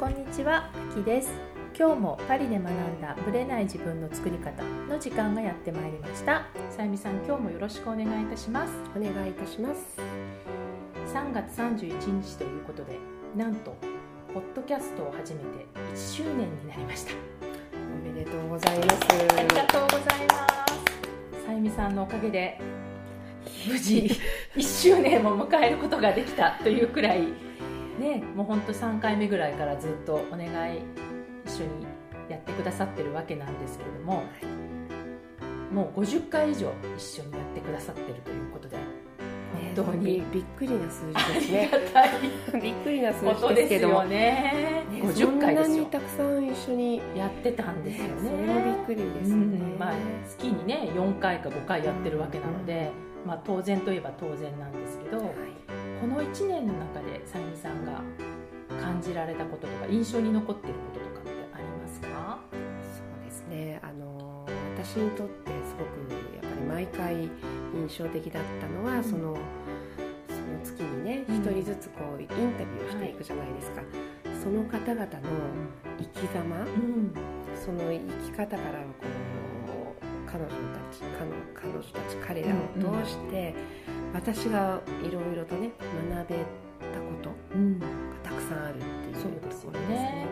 こんにちは、あきです。今日もパリで学んだブレない自分の作り方の時間がやってまいりました。さゆみさん、今日もよろしくお願いいたします。お願いいたします。3月31日ということでなんとポッドキャストを始めて1周年になりました。おめでとうございます。ありがとうございます。さゆみさんのおかげで無事1周年を迎えることができたというくらいねもうほんと3回目ぐらいからずっとお願い一緒にやってくださってるわけなんですけれども、もう50回以上一緒にやってくださってるということで本当にびっくりな数字ですね。ありがたいびっくりな数字ですけども。ねね50回ですよそんなにたくさん一緒にやってたんですよね。それもびっくりですよね、うんまあ、月にね4回か5回やってるわけなので、まあ、当然といえば当然なんですけど、はいこの1年の中でさゆみさんが感じられたこととか印象に残っていることとかってありますか？そうですね。あの私にとってすごくやっぱり毎回印象的だったのは、うん。そのその月にねうん。一、人ずつこうインタビューをしていくじゃないですか、その方々の生き様、うん。その生き方からこう彼女たち彼女彼女たち彼らを通して、私がいろいろとね学べたことうん。がたくさんあるっていうそうですよね。ところですね。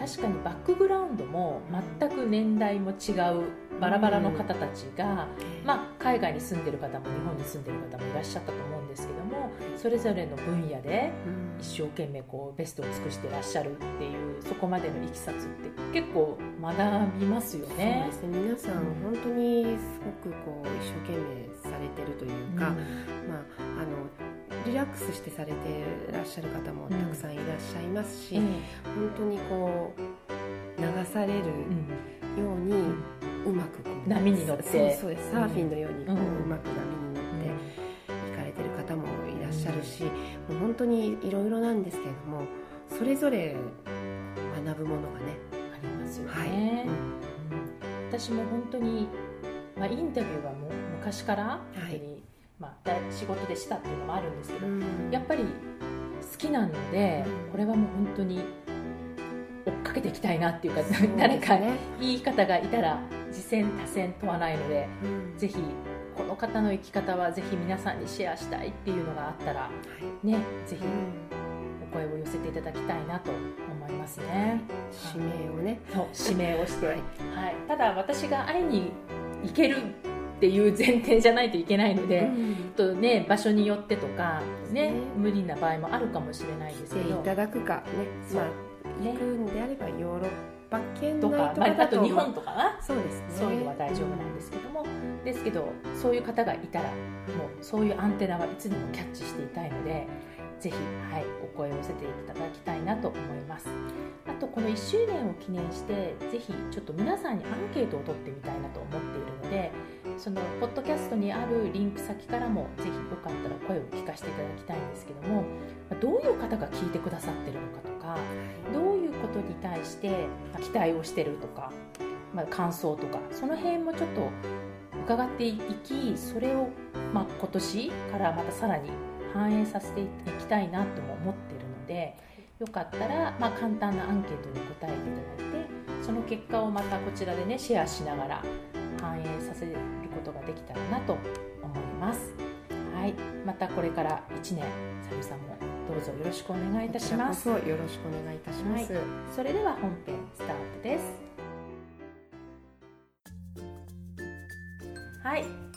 確かにバックグラウンドも全く年代も違うバラバラの方たちが、まあ、海外に住んでる方も日本に住んでる方もいらっしゃったと思うんですけどもそれぞれの分野でうん。一生懸命こうベストを尽くしてらっしゃるっていうそこまでのいきさつって結構学びますよね。そうですね。皆さん本当にすごくこう一生懸命されてるというか、まあ、あのリラックスしてされてらっしゃる方もたくさんいらっしゃいますし、うん。本当にこう流されるようにうまくこう波に乗って。そうそうですサーフィンのようにこう,、ううんまく波に乗って行かれてる方もいらっしゃるし、もう本当にいろいろなんですけれどもそれぞれ学ぶものがね、ありますよね、はい。うん。私も本当に、まあ、インタビューはもう昔から本当に、まあ、だ仕事でしたっていうのもあるんですけど、うん。やっぱり好きなので、うん。これはもう本当に追っかけていきたいなっていうか、ね。誰かいい方がいたら次戦多戦問わないのでうん。ぜひこの方の生き方はぜひ皆さんにシェアしたいっていうのがあったらはい。ねぜひうんお声を寄せていただきたいなと思いますね。指名をね、そう指名をして、ははいい。ただ私が会いに行けるっていう前提じゃないといけないので、うん。とね場所によってとかね。ね無理な場合もあるかもしれないですけど。いただくかね。そう。まあね。行くんであればヨーロッパ圏内とか、とかまあ、あだとと日本とかな、そうですね。そういうのは大丈夫なんですけども、ですけどそういう方がいたらもうそういうアンテナはいつでもキャッチしていたいのでぜひ、はい、お声を寄せていただきたいなと思います。あとこの1周年を記念してぜひちょっと皆さんにアンケートを取ってみたいなと思っているのでそのポッドキャストにあるリンク先からもぜひよかったら声を聞かせていただきたいんですけどもどういう方が聞いてくださってるのかとかどういうことに対して期待をしてるとか、まあ、感想とかその辺もちょっと伺っていきそれを、まあ、今年からまたさらに反映させていきたいなとも思ってるのでよかったら、まあ、簡単なアンケートに答えていただいてその結果をまたこちらでねシェアしながら反映させることができたらなと思います。はい、またこれから1年さゆさんもどうぞよろしくお願いいたします。よろしくお願いいたします、それでは本編スタートです。はい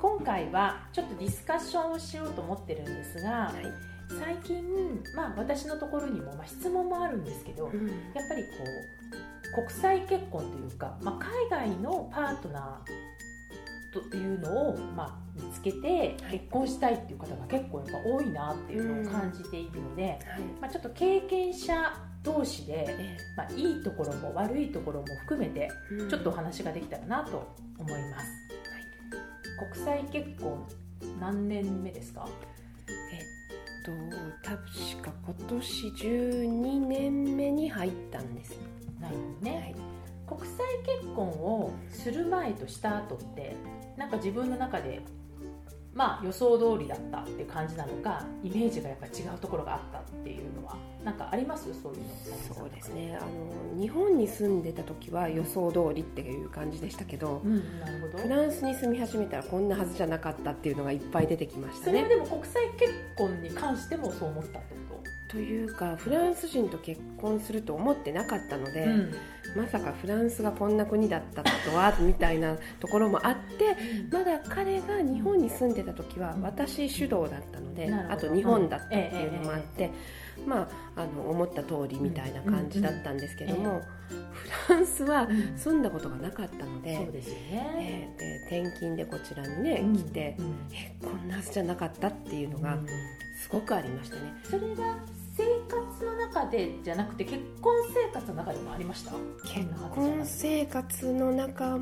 今回はちょっとディスカッションをしようと思ってるんですがはい。最近、まあ、私のところにも、まあ、質問もあるんですけどやっうんぱりこう国際結婚というか、まあ、海外のパートナーというのを、まあ、見つけて結婚したいっていう方が結構やっぱ多いなっていうのを感じているので、はい。まあ、ちょっと経験者同士で、えまあ、いいところも悪いところも含めてえちょっとお話ができたらなと思います、国際結婚何年目ですか？と確か今年12年目に入ったんですないのね、はい。国際結婚をする前とした後ってなんか自分の中でまあ予想通りだったっていう感じなのかイメージがやっぱり違うところがあったっていうのはなんかあります？そういうの。そうですね。あの日本に住んでた時は予想通りっていう感じでしたけど、うん、なるほど。フランスに住み始めたらこんなはずじゃなかったっていうのがいっぱい出てきましたねそれはでも国際結婚に関してもそう思ったってことというかフランス人と結婚すると思ってなかったので、うん、まさかフランスがこんな国だったとはみたいなところもあってまだ彼が日本に住んでた時は私主導だったので、あと日本だったっていうのもあって。まあ、あの思った通りみたいな感じだったんですけども、フランスは住んだことがなかったので,、そうでね。えー、で転勤でこちらにね、来て、えこんなはずじゃなかったっていうのがすごくありましたね。それが中でじゃなくて結婚生活の中でもありました？結婚生活の中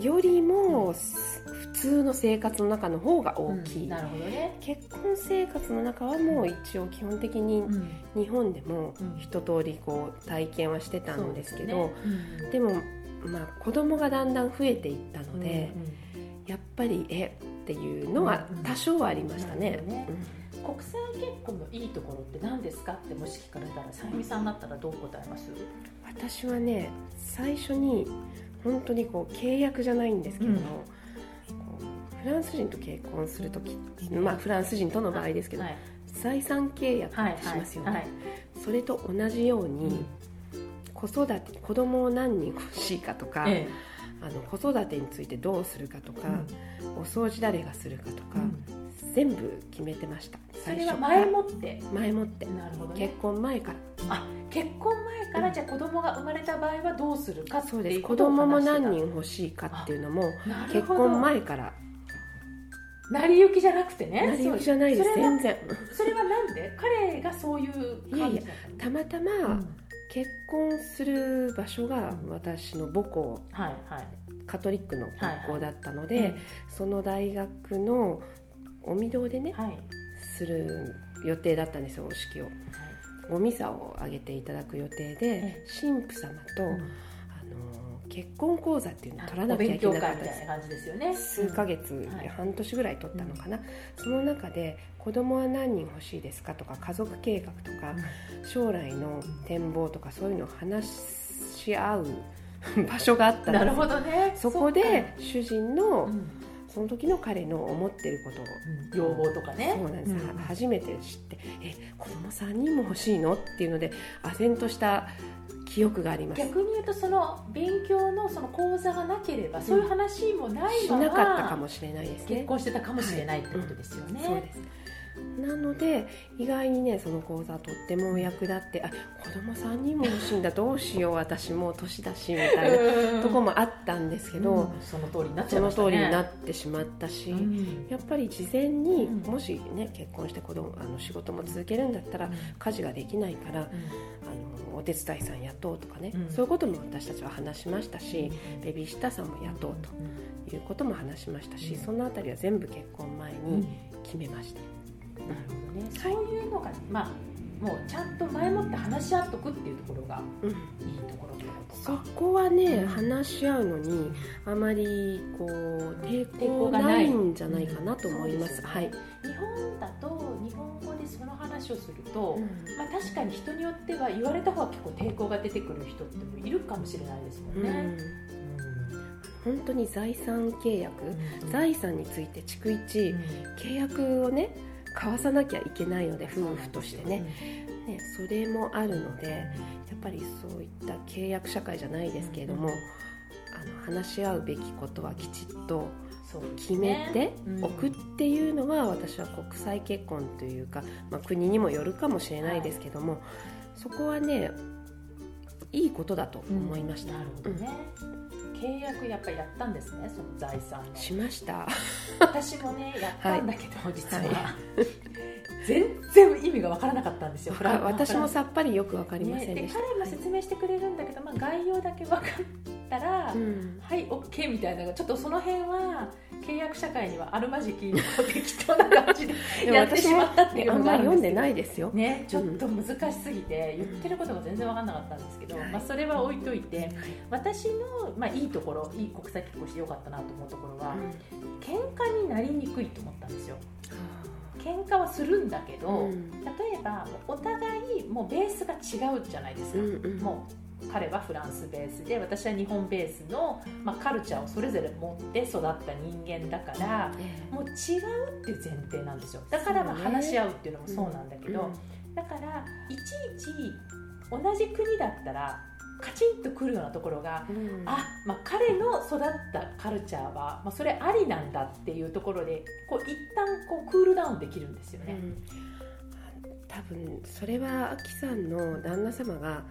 よりも普通の生活の中の方が大きい、なるほどね、結婚生活の中はもう一応基本的に日本でも一通りこう体験はしてたんですけど、でも、まあ、子供がだんだん増えていったので、やっぱりえっていうのは多少はありましたね。国際結婚のいいところって何ですかってもし聞かれたらさゆみさんだったらどう答えます？私はね最初に本当にこう契約じゃないんですけども、うん、フランス人と結婚する時、まあ、フランス人との場合ですけど、はい、財産契約ってしますよね、はい。はい、それと同じように、子育て子供を何人欲しいかとか、ええ、あの子育てについてどうするかとか、うん、お掃除誰がするかとか、うん全部決めてました。それは前もって？前もって。なるほど、ね、結婚前から。あ結婚前から、じゃあ子供が生まれた場合はどうするかそうです。子供も何人欲しいかっていうのも結婚前から。成り行きじゃなくてね成り行きじゃないです。全然。それはなんで？彼がそういう感じたまたま、結婚する場所が私の母校、はいはい、カトリックの学校だったので、はいはい、その大学のお御堂でね、はい、する予定だったんですよお式を、はい、おミサをあげていただく予定で、神父様と、うん、あの結婚講座っていうのを取らなきゃいけなかったです。よね。数ヶ月、うん、半年ぐらい取ったのかな、その中で子供は何人欲しいですかとか家族計画とか、将来の展望とかそういうのを話し合う 場所があったんです。なるほどね。そこで主人の、うんその時の彼の思ってること。を、うん、要望とかね。そうなんです、うん、初めて知ってえ子供3人も欲しいの？っていうので唖然とした記憶があります。逆に言うとその勉強のその講座がなければ、そういう話もないまま、しなかったかもしれないですね。結婚してたかもしれないってことですよね、そうですなので意外にねその講座とっても役立ってあ子供3人も欲しいんだどうしよう私もう年だしみたいなとこもあったんですけど、うん、その通りになっちゃいました、ね、その通りになってしまったし、うん、やっぱり事前に、もしね結婚して子供あの仕事も続けるんだったら、家事ができないから、あのお手伝いさん雇うとかね、そういうことも私たちは話しましたし、ベビーシッターさんも雇うということも話しましたし、その辺りは全部結婚前に決めました。そういうのが、まあ、もうちゃんと前もって話し合っとくっていうところがいいところということそこはね、うん、話し合うのにあまりこう抵抗がないんじゃないかなと思います。はい、日本だと日本語でその話をすると、うん、まあ、確かに人によっては言われた方が結構抵抗が出てくる人ってもいるかもしれないですもんね。うん。本当に財産契約、うん、財産について逐一、うん、契約をね交わさなきゃいけないので夫婦としてね。ねそれもあるのでやっぱりそういった契約社会じゃないですけれども、あの話し合うべきことはきちっと決めておくっていうのは私は国際結婚というか、まあ、国にもよるかもしれないですけども、そこはねいいことだと思いました。なるほどね、契約やっぱりやったんですねその財産しました。私もねやったんだけど、はい、実は、はい、全然意味が分からなかったんですよ私もさっぱりよく分かりませんでした、ね、彼も説明してくれるんだけど、まあ、概要だけ分かったたら、うん。はい OK みたいなちょっとその辺は契約社会にはあるまじき適当な感じでやってしまったっていうのがあるんまり読んでないですよ、ね、ちょっと難しすぎて、言ってることが全然分かんなかったんですけど、はいまあ、それは置いといて私の、まあ、いいところいい国際結婚してよかったなと思うところは、喧嘩になりにくいと思ったんですよ。喧嘩はするんだけど、うん。例えばお互いもうベースが違うじゃないですか、うんうん。もう彼はフランスベースで私は日本ベースの、まあ、カルチャーをそれぞれ持って育った人間だからもう違うっていう前提なんですよ。だからまあ話し合うっていうのもそうなんだけど、だからいちいち同じ国だったらカチンとくるようなところが、うん。あ、まあ、彼の育ったカルチャーは、まあ、それありなんだっていうところでこう一旦こうクールダウンできるんですよね。うん。多分それはアキさんの旦那様が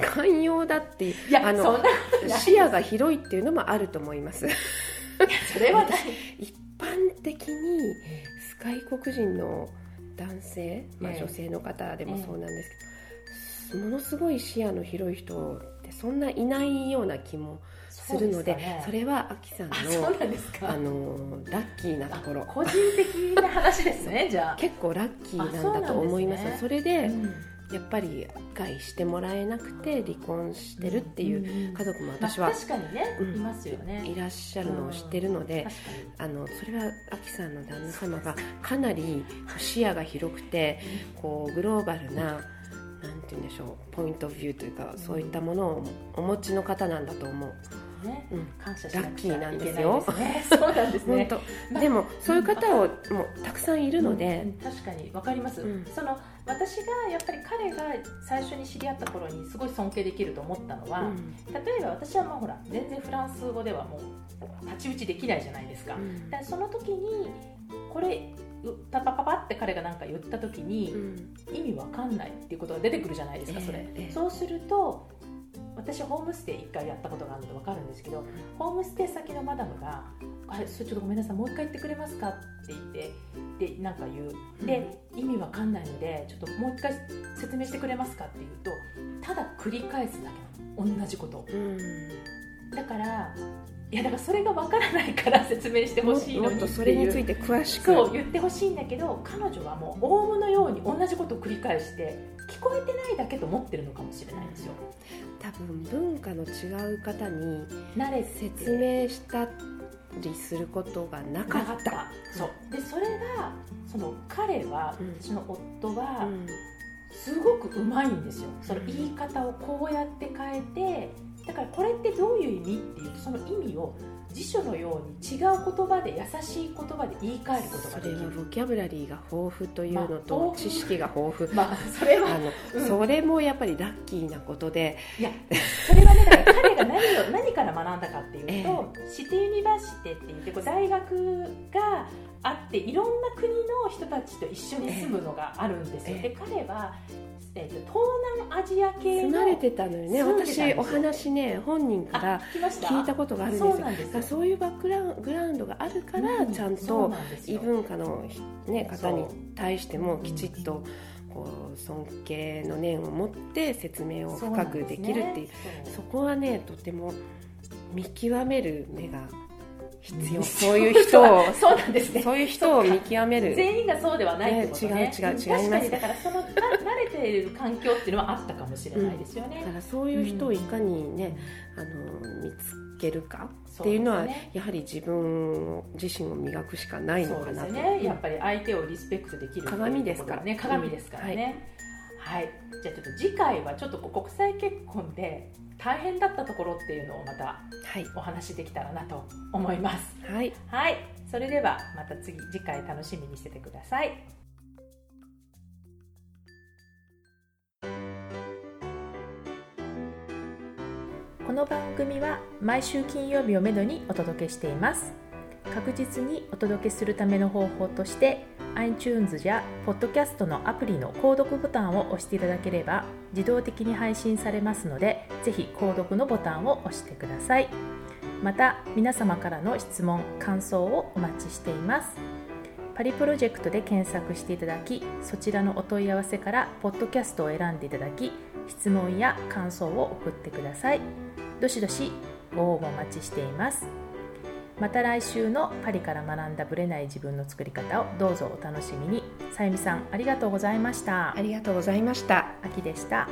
寛容だっていやあの視野が広いっていうのもあると思います。それは一般的に外国人の男性、まあ、ええ女性の方でもそうなんですけど、ものすごい視野の広い人ってそんないないような気もするのでね。それはアキさんのなんですか。あのラッキーなところ。個人的な話ですねじゃあ。結構ラッキーなんだと思います。あそね。それで、うんやっぱり理解してもらえなくて離婚してるっていう家族も私はまあ、確かにね、うんいますよね。いらっしゃるのを知ってるので、あのそれはアキさんの旦那様がかなり視野が広くてこうグローバルななんて言うんでしょうポイントビューというかそういったものをお持ちの方なんだと思う、ね。うん、感謝ラッキーなんね。そうなんです本ね当。でもそういう方をもうたくさんいるのでうん、確かに。わかります、うん。その私がやっぱり彼が最初に知り合った頃にすごい尊敬できると思ったのは、うん。例えば私はまあほら全然フランス語ではもう太刀打ちできないじゃないですか、うん。だからその時にこれうパパパパって彼が何か言った時に、うん。意味わかんないっていうことが出てくるじゃないですかそれ、ええええ。そうすると私ホームステイ1回やったことがあるので分かるんですけどホームステイ先のマダムが「あれそれちょっとごめんなさいもう一回言ってくれますか?」って言ってでなんか言う。で、意味わかんないのでちょっともう一回説明してくれますかって言うとただ繰り返すだけなの。同じことだからいやだからそれがわからないから 説明してほしいのにそれについて詳しく。そう言ってほしいんだけど彼女はもうオウムのように同じことを繰り返して聞こえてないだけと思ってるのかもしれないんですよ。多分文化の違う方に慣れて説明したりすることがなかっ。た。た。そう。でそれがその彼は、うん。私の夫はうん。すごくうまいんですよ。その言い方をこうやって変えてこれってどういう意味っていうとその意味を辞書のように違う言葉で優しい言葉で言い換えることができる。はボキャブラリーが豊富というのまあと知識が豊富。まあそれは。あの、うん。それもやっぱりラッキーなことで、いやそれはねだから彼が何を何から学んだかっていうと、シティユニバーシテって言ってこう大学があっていろんな国の人たちと一緒に住むのがあるんですよ、ええ。で彼は、えーと東南アジア系の住まれてたのよね私お話ね本人からあ聞いたことがあるんですよ。そうそういうバックグラウンドがあるから、うんちゃんと異文化の、ね、方に対してもきちっとこう尊敬の念を持って説明を深くできるっていう。そこはねとても見極める目が必要、うん。そういう人をそうなんですね。そういう人を見極める。全員がそうではないってことね。ね違う違う違います。確かにだからそのな慣れている環境っていうのはあったかもしれないですよね、だからそういう人をいかにね、あの見つけるかっていうのはね。やはり自分自身を磨くしかないのそうですかなとよね、やっぱり相手をリスペクトできる鏡ですから。ね鏡ですからね、はい。じゃあちょっと次回はちょっと国際結婚で大変だったところっていうのをまたはい。お話しできたらなと思います。はい。はい。それではまた次次回楽しみにしててください。この番組は毎週金曜日をめどにお届けしています確実にお届けするための方法として iTunes や Podcast のアプリの購読ボタンを押していただければ自動的に配信されますのでぜひ購読のボタンを押してください。また皆様からの質問感想をお待ちしています。パリプロジェクトで検索していただきそちらのお問い合わせからポッドキャストを選んでいただき質問や感想を送ってください。どしどしご応募お待ちしています。また来週のパリから学んだブレない自分の作り方をどうぞお楽しみに。さゆみさんありがとうございました。ありがとうございました。秋でした